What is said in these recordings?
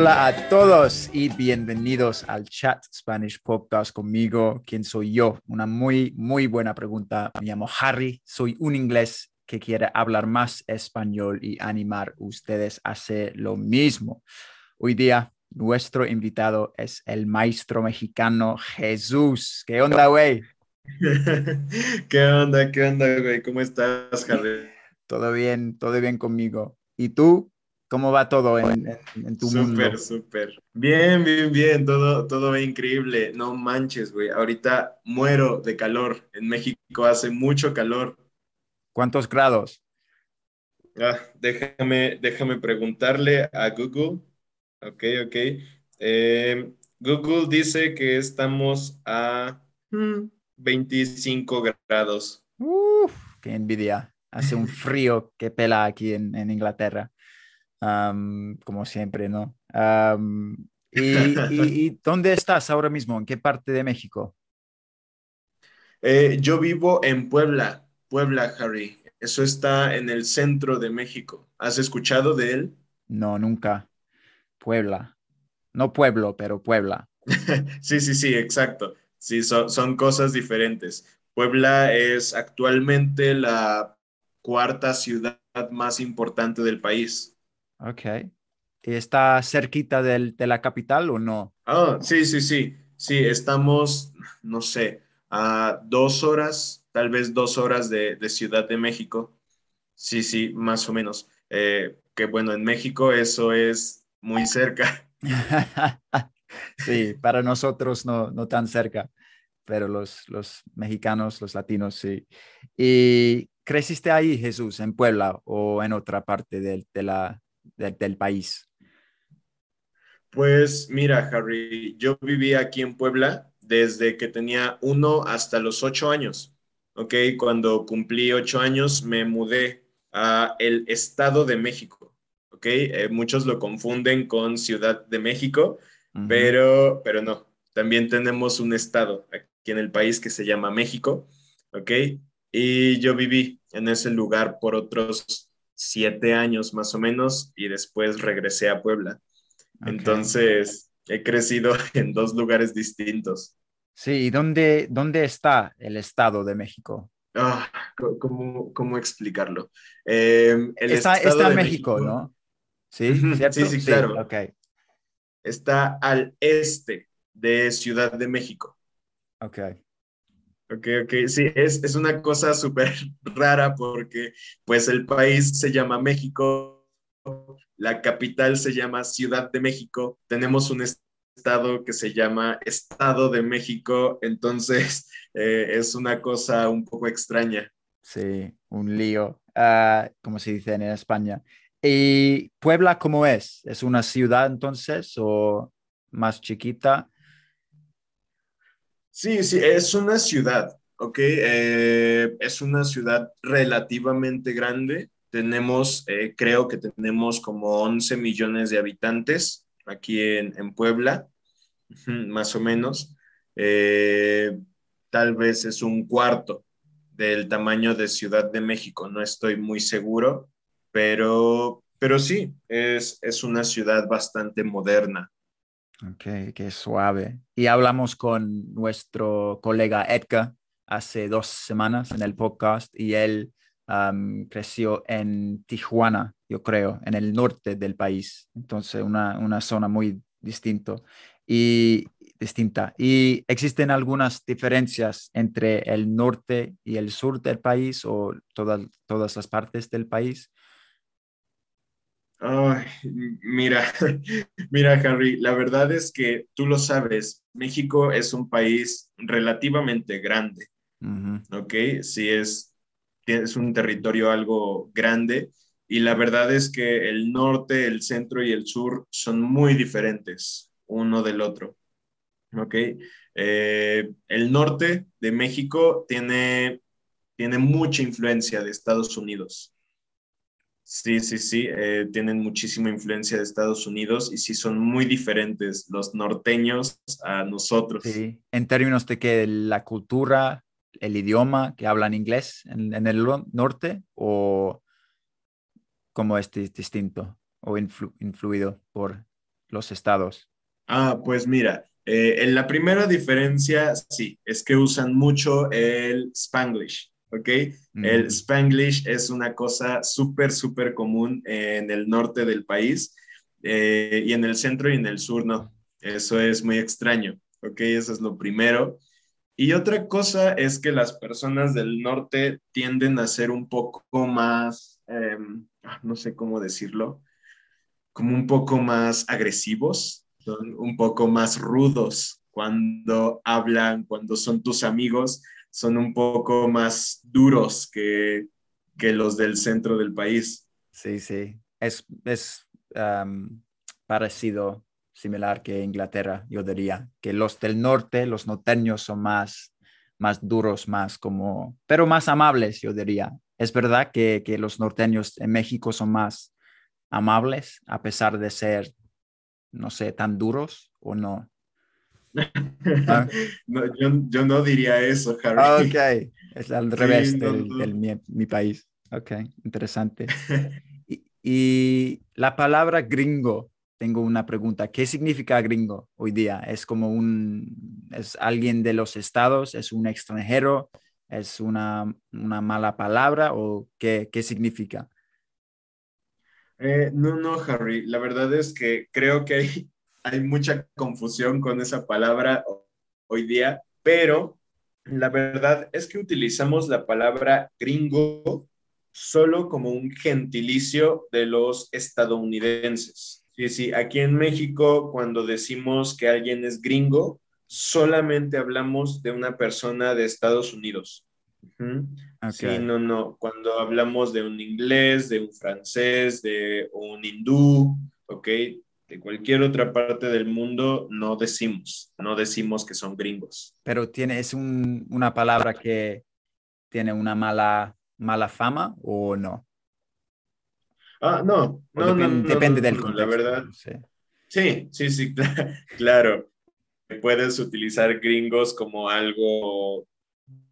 Hola a todos y bienvenidos al Chat Spanish Podcast conmigo. ¿Quién soy yo? Una muy, muy buena pregunta. Me llamo Harry, soy un inglés que quiere hablar más español y animar a ustedes a hacer lo mismo. Hoy día, nuestro invitado es el maestro mexicano Jesús. ¿Qué onda, güey? ¿Qué onda? ¿Qué onda, güey? ¿Cómo estás, Harry? Todo bien, todo bien conmigo. ¿Y tú? ¿Cómo va todo en, en, tu mundo? Súper, súper. Bien, bien, bien. Todo, todo va increíble. No manches, güey. Ahorita muero de calor. En México hace mucho calor. ¿Cuántos grados? Ah, déjame, déjame preguntarle a Google. Ok, ok. Eh, Google dice que estamos a 25 grados. Uf, qué envidia. Hace un frío que pela aquí en, en Inglaterra como siempre, ¿no? y, dónde estás ahora mismo? ¿En qué parte de México? Eh, yo vivo en Puebla, Puebla, Harry. Eso está en el centro de México. ¿Has escuchado de él? No, nunca. Puebla. No pueblo, pero Puebla. sí, sí, sí, exacto. Sí, son, son cosas diferentes. Puebla es actualmente la cuarta ciudad más importante del país. Ok. ¿Está cerquita del, de la capital o no? Ah, sí, sí, sí. Sí, estamos, no sé, a dos horas, tal vez dos horas de, de Ciudad de México. Sí, sí, más o menos. Eh, que bueno, en México eso es muy cerca. sí, para nosotros no, no tan cerca, pero los, los mexicanos, los latinos, sí. ¿Y creciste ahí, Jesús, en Puebla o en otra parte de, de la, del país? Pues mira, Harry, yo viví aquí en Puebla desde que tenía uno hasta los ocho años. ¿ok? Cuando cumplí ocho años me mudé a el Estado de México, ¿ok? Eh, muchos lo confunden con Ciudad de México, pero, pero no, también tenemos un estado aquí en el país que se llama México, ¿ok? Y yo viví en ese lugar por otros siete años más o menos y después regresé a Puebla. Entonces, he crecido en dos lugares distintos. Sí, ¿y dónde, dónde está el Estado de México? Ah, ¿cómo, ¿cómo, explicarlo? Em, el está, está en México, ¿no? Sí, sí, sí, claro. okay. Está al este de Ciudad de México. Ok. Ok, ok, sí, es, es una cosa súper rara porque pues el país se llama México, la capital se llama Ciudad de México, tenemos un estado que se llama Estado de México, entonces eh, es una cosa un poco extraña. Sí, un lío, uh, como se dice en España. ¿Y Puebla cómo es? ¿Es una ciudad entonces o más chiquita? Sí, sí, es una ciudad, ¿ok? Eh, es una ciudad relativamente grande. Tenemos, eh, creo que tenemos como 11 millones de habitantes aquí en, Puebla, más o menos. Eh, tal vez es un cuarto del tamaño de Ciudad de México, no estoy muy seguro, pero, pero sí, es, es una ciudad bastante moderna. Ok, qué suave. Y hablamos con nuestro colega Edgar hace dos semanas en el podcast y él creció en Tijuana, yo creo, en el norte del país. Entonces, una, una zona muy distinta. Y distinta. ¿Y existen algunas diferencias entre el norte y el sur del país o todas, todas las partes del país? Ay, mira, mira, Harry, la verdad es que tú lo sabes, México es un país relativamente grande, ¿ok? Sí, es, es un territorio algo grande y la verdad es que el norte, el centro y el sur son muy diferentes uno del otro, ¿ok? Eh, el norte de México tiene, tiene mucha influencia de Estados Unidos. Sí, sí, sí, eh, tienen muchísima influencia de Estados Unidos y sí son muy diferentes los norteños a nosotros. Sí, en términos de que la cultura, el idioma que hablan inglés en, el norte o cómo es distinto o influido por los estados. Ah, pues mira, eh, en la primera diferencia, sí, es que usan mucho el spanglish. ¿Ok? El mm. spanglish es una cosa súper, súper común en el norte del país eh, y en el centro y en el sur no. Eso es muy extraño, ¿ok? Eso es lo primero. Y otra cosa es que las personas del norte tienden a ser un poco más, ah, no sé cómo decirlo, como un poco más agresivos, son un poco más rudos cuando hablan, cuando son tus amigos son un poco más duros que, los del centro del país. Sí, sí, es, es parecido, similar que Inglaterra, yo diría, que los del norte, los norteños son más, más duros, más como, pero más amables, yo diría. Es verdad que, que los norteños en México son más amables, a pesar de ser, no sé, tan duros o no. Ah. no, yo, no diría eso, Harry. Ah, ok, es al revés del, mi, país. Ok, interesante. y, la palabra gringo, tengo una pregunta. ¿Qué significa gringo hoy día? ¿Es como un, es alguien de los estados? ¿Es un extranjero? ¿Es una, una mala palabra o qué, qué significa? Eh, no, no, Harry. La verdad es que creo que hay hay mucha confusión con esa palabra hoy día, pero la verdad es que utilizamos la palabra gringo solo como un gentilicio de los estadounidenses. Sí, sí, aquí en México cuando decimos que alguien es gringo, solamente hablamos de una persona de Estados Unidos. Sí, no, no. Cuando hablamos de un inglés, de un francés, de un hindú, ¿ok? De cualquier otra parte del mundo no decimos, no decimos que son gringos. Pero tiene, es una palabra que tiene una mala, mala fama o no? Ah, no, no, depende, del contexto. La verdad. Sí, sí, sí, claro. Puedes utilizar gringos como algo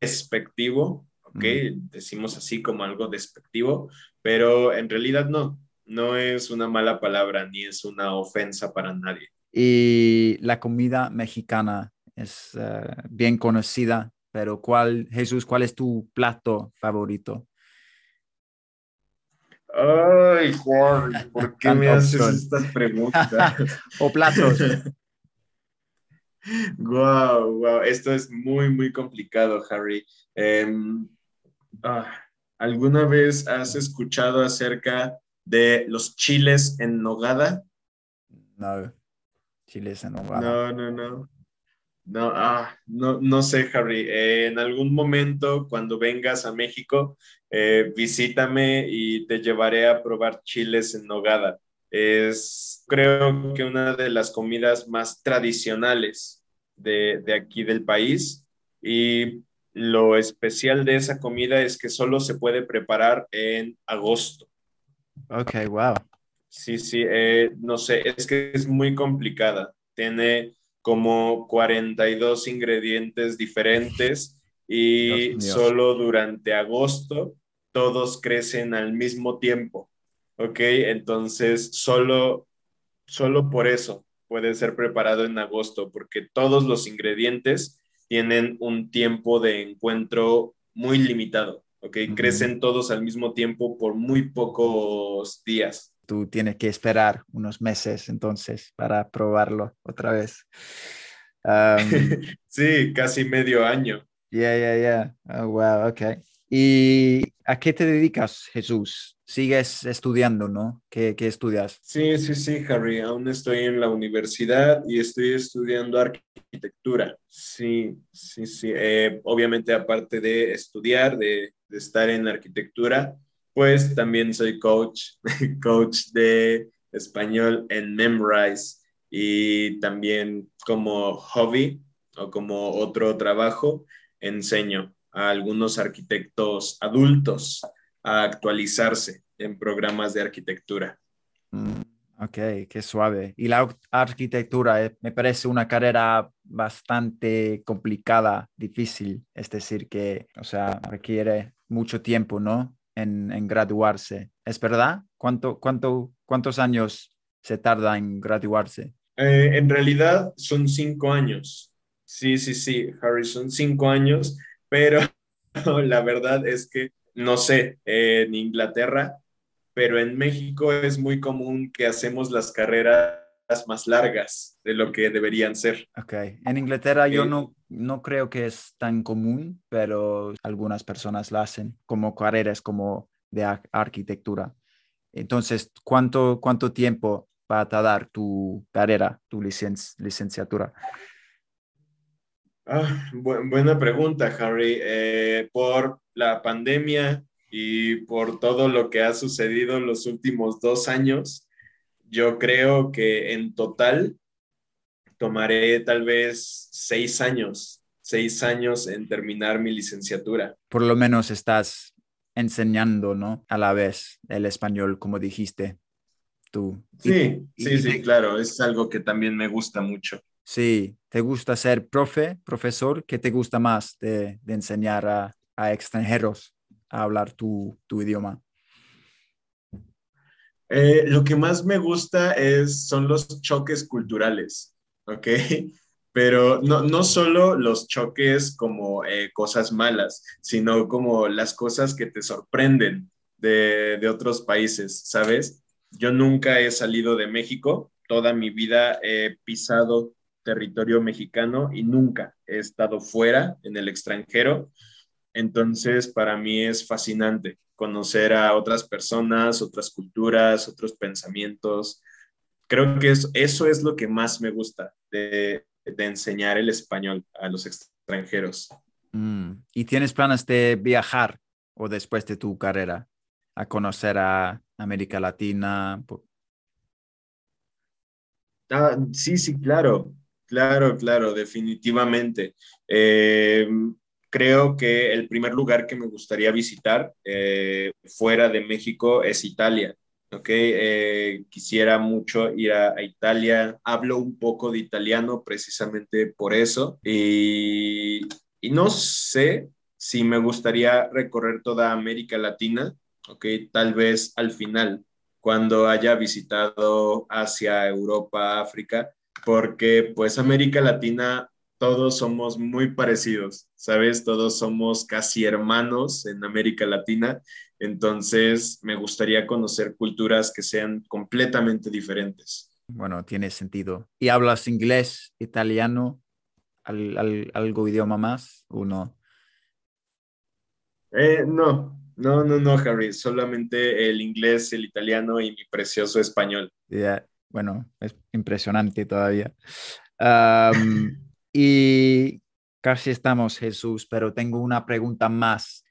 despectivo, ¿ok? Decimos así como algo despectivo, pero en realidad no no es una mala palabra ni es una ofensa para nadie. Y la comida mexicana es eh, bien conocida, pero ¿cuál, Jesús, cuál es tu plato favorito? Ay, Juan, ¿por qué me haces estas preguntas? o platos. Wow, wow, esto es muy, muy complicado, Harry. Em, ah, ¿Alguna vez has escuchado acerca de los chiles en nogada. No, chiles en nogada. No, no, no. No, ah, no, no sé, Harry. Eh, en algún momento, cuando vengas a México, eh, visítame y te llevaré a probar chiles en nogada. Es, creo que una de las comidas más tradicionales de, de aquí del país. Y lo especial de esa comida es que solo se puede preparar en agosto. Ok, wow. Sí, sí, eh, no sé, es que es muy complicada. Tiene como 42 ingredientes diferentes y solo durante agosto todos crecen al mismo tiempo. ¿Ok? Entonces, solo, solo por eso puede ser preparado en agosto, porque todos los ingredientes tienen un tiempo de encuentro muy limitado. ¿Ok? Crecen todos al mismo tiempo por muy pocos días. Tú tienes que esperar unos meses entonces para probarlo otra vez. Um, sí, casi medio año. Yeah, yeah, yeah. Oh, wow, okay. ¿Y a qué te dedicas, Jesús? Sigues estudiando, ¿no? ¿Qué, qué estudias? Sí, sí, sí, Harry. Aún estoy en la universidad y estoy estudiando arquitectura. Sí, sí, sí. Eh, obviamente, aparte de estudiar, de, de estar en arquitectura, pues también soy coach, coach de español en Memrise y también como hobby o como otro trabajo enseño a algunos arquitectos adultos a actualizarse en programas de arquitectura. Mm, ok, qué suave. Y la arquitectura eh, me parece una carrera bastante complicada, difícil, es decir, que, o sea, requiere mucho tiempo, ¿no? En, graduarse. ¿Es verdad? ¿Cuánto, cuánto, ¿Cuántos años se tarda en graduarse? Eh, en realidad son cinco años. Sí, sí, sí, Harrison, cinco años, pero la verdad es que, no sé, en Inglaterra, pero en México es muy común que hacemos las carreras más largas de lo que deberían ser. Ok, en Inglaterra yo no, no creo que es tan común, pero algunas personas la hacen como carreras como de arquitectura. Entonces, ¿cuánto, cuánto tiempo va a tardar tu carrera, tu licenciatura? Ah, buena pregunta, Harry. Eh, por la pandemia y por todo lo que ha sucedido en los últimos dos años, yo creo que en total tomaré tal vez seis años, seis años en terminar mi licenciatura. Por lo menos estás enseñando, ¿no? A la vez el español, como dijiste tú. Sí, sí, sí, claro, es algo que también me gusta mucho. Sí, ¿te gusta ser profe, profesor? ¿Qué te gusta más de, enseñar a, extranjeros a hablar tu, idioma? Eh, lo que más me gusta es, son los choques culturales, ¿ok? Pero no, no solo los choques como eh, cosas malas, sino como las cosas que te sorprenden de, de otros países, ¿sabes? Yo nunca he salido de México, toda mi vida he pisado territorio mexicano y nunca he estado fuera, en el extranjero. Entonces, para mí es fascinante conocer a otras personas, otras culturas, otros pensamientos. Creo que eso, es lo que más me gusta de, enseñar el español a los extranjeros. Mm, ¿Y tienes planes de viajar o después de tu carrera a conocer a América Latina? Ah, sí, sí, claro. Claro, claro, definitivamente. Eh, creo que el primer lugar que me gustaría visitar eh, fuera de México es Italia. ¿ok? Eh, quisiera mucho ir a, Italia. Hablo un poco de italiano precisamente por eso. Y, no sé si me gustaría recorrer toda América Latina, ¿ok? Tal vez al final, cuando haya visitado Asia, Europa, África porque pues América Latina todos somos muy parecidos, ¿sabes? Todos somos casi hermanos en América Latina, entonces me gustaría conocer culturas que sean completamente diferentes. Bueno, tiene sentido. ¿Y hablas inglés, italiano, algo idioma más o no? Eh, no, no, no, no, Harry, solamente el inglés, el italiano y mi precioso español. Ya bueno, es impresionante todavía. y casi estamos, Jesús, pero tengo una pregunta más.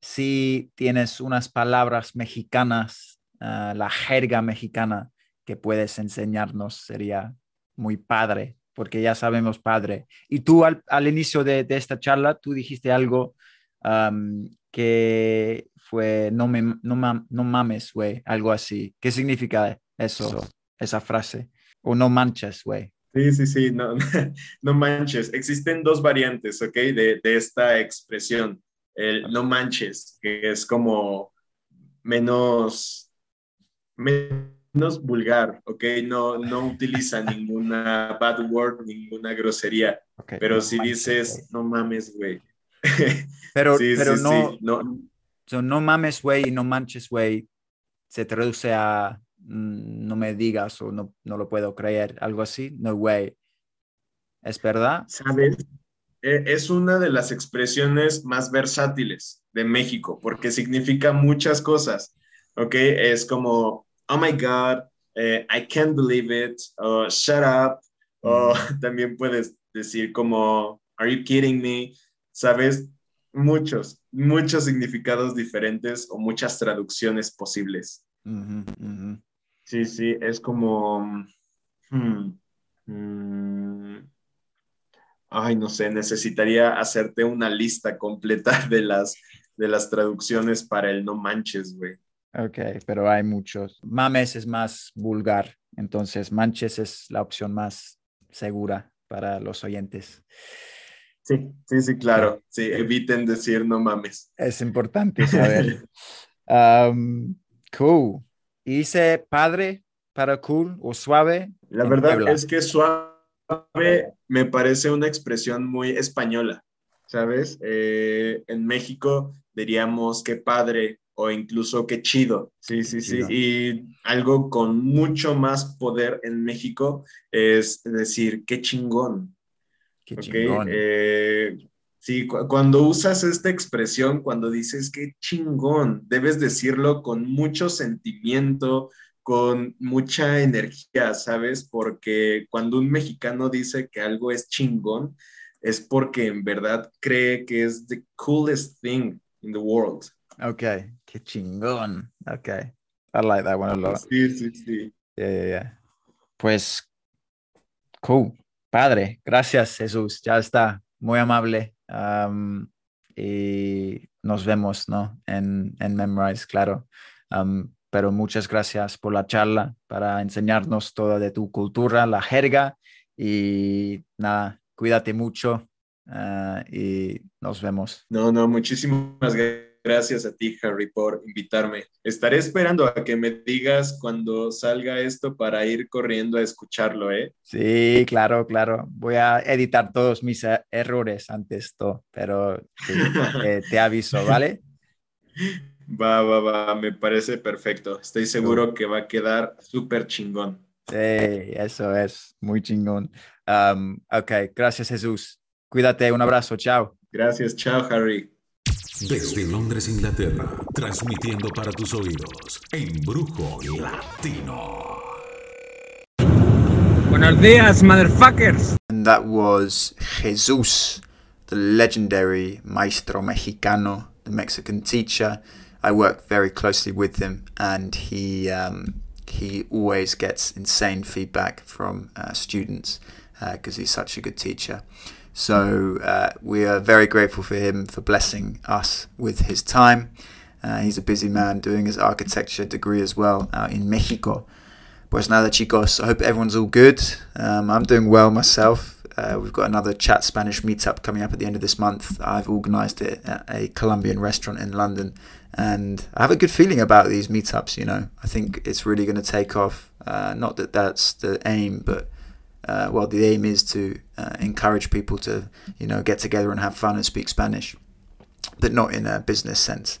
si tienes unas palabras mexicanas, ah, la jerga mexicana que puedes enseñarnos, sería muy padre, porque ya sabemos padre. Y tú al, inicio de, esta charla, tú dijiste algo que fue no, me, no, no mames, güey, algo así. ¿Qué significa eso, esa frase. O no manches, güey. Sí, sí, sí, no, no manches. Existen dos variantes, ¿ok? De, de esta expresión. El no manches, que es como menos, menos vulgar, ¿ok? No, no utiliza ninguna bad word, ninguna grosería. pero si dices, no mames, güey. Pero, pero no, no, no mames, güey, y no manches, güey, se traduce a no me digas o no, no lo puedo creer, algo así, no way. ¿Es verdad? ¿Sabes? E, es una de las expresiones más versátiles de México porque significa muchas cosas, ¿ok? Es como, oh my God, eh, I can't believe it, o shut up, o mm. también puedes decir como, are you kidding me? ¿Sabes? Muchos, muchos significados diferentes o muchas traducciones posibles. Sí, sí, es como... Hmm, hmm, ay, no sé, necesitaría hacerte una lista completa de las, de las traducciones para el no manches, güey. Ok, pero hay muchos. Mames es más vulgar, entonces manches es la opción más segura para los oyentes. Sí, sí, sí, claro. Sí, eviten decir no mames. Es importante saber. um, cool. Hice padre para cool o suave. La verdad es que suave me parece una expresión muy española, ¿sabes? Eh, en México diríamos que padre o incluso qué chido. Sí, sí, sí. Y algo con mucho más poder en México es decir, qué chingón. Qué chingón. Eh, sí, cuando usas esta expresión, cuando dices qué chingón, debes decirlo con mucho sentimiento, con mucha energía, ¿sabes? Porque cuando un mexicano dice que algo es chingón, es porque en verdad cree que es the coolest thing in the world. Ok, qué chingón. Ok, I like that one a lot. Sí, sí, sí. Yeah, yeah, yeah. Pues, cool. Padre, gracias Jesús, ya está, muy amable. Um, y nos vemos, ¿no? En, en Memrise, claro. Um, pero muchas gracias por la charla, para enseñarnos toda de tu cultura, la jerga y nada, cuídate mucho uh, y nos vemos. No, no, muchísimas gracias a ti, Harry, por invitarme. Estaré esperando a que me digas cuando salga esto para ir corriendo a escucharlo, ¿eh? Sí, claro, claro. Voy a editar todos mis e-, errores antes esto, pero te aviso, ¿vale? Va, va, va, me parece perfecto. Estoy seguro que va a quedar súper chingón. Sí, eso es, muy chingón. Um, ok, gracias Jesús. Cuídate, un abrazo, chao. Gracias, chao Harry. Desde Londres, Inglaterra, transmitiendo para tus oídos, Embrujo Latino. Buenos días, motherfuckers. And that was Jesus, the legendary maestro mexicano, the Mexican teacher. I work very closely with him, and he um, he always gets insane feedback from uh, students because uh, he's such a good teacher. So uh, we are very grateful for him for blessing us with his time. Uh, he's a busy man doing his architecture degree as well out in Mexico. Pues nada, chicos. I hope everyone's all good. Um, I'm doing well myself. Uh, we've got another Chat Spanish meetup coming up at the end of this month. I've organised it at a Colombian restaurant in London, and I have a good feeling about these meetups. You know, I think it's really going to take off. Uh, not that that's the aim, but uh, well, the aim is to uh, encourage people to, you know, get together and have fun and speak Spanish, but not in a business sense.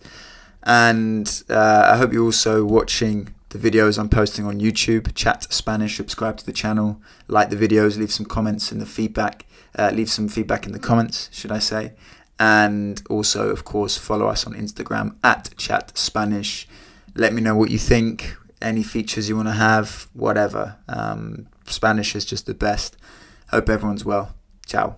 And uh, I hope you're also watching the videos I'm posting on YouTube. Chat Spanish, subscribe to the channel, like the videos, leave some comments in the feedback, uh, leave some feedback in the comments, should I say. And also, of course, follow us on Instagram at Chat Spanish. Let me know what you think, any features you want to have, whatever. Um, Spanish is just the best. Hope everyone's well. Ciao.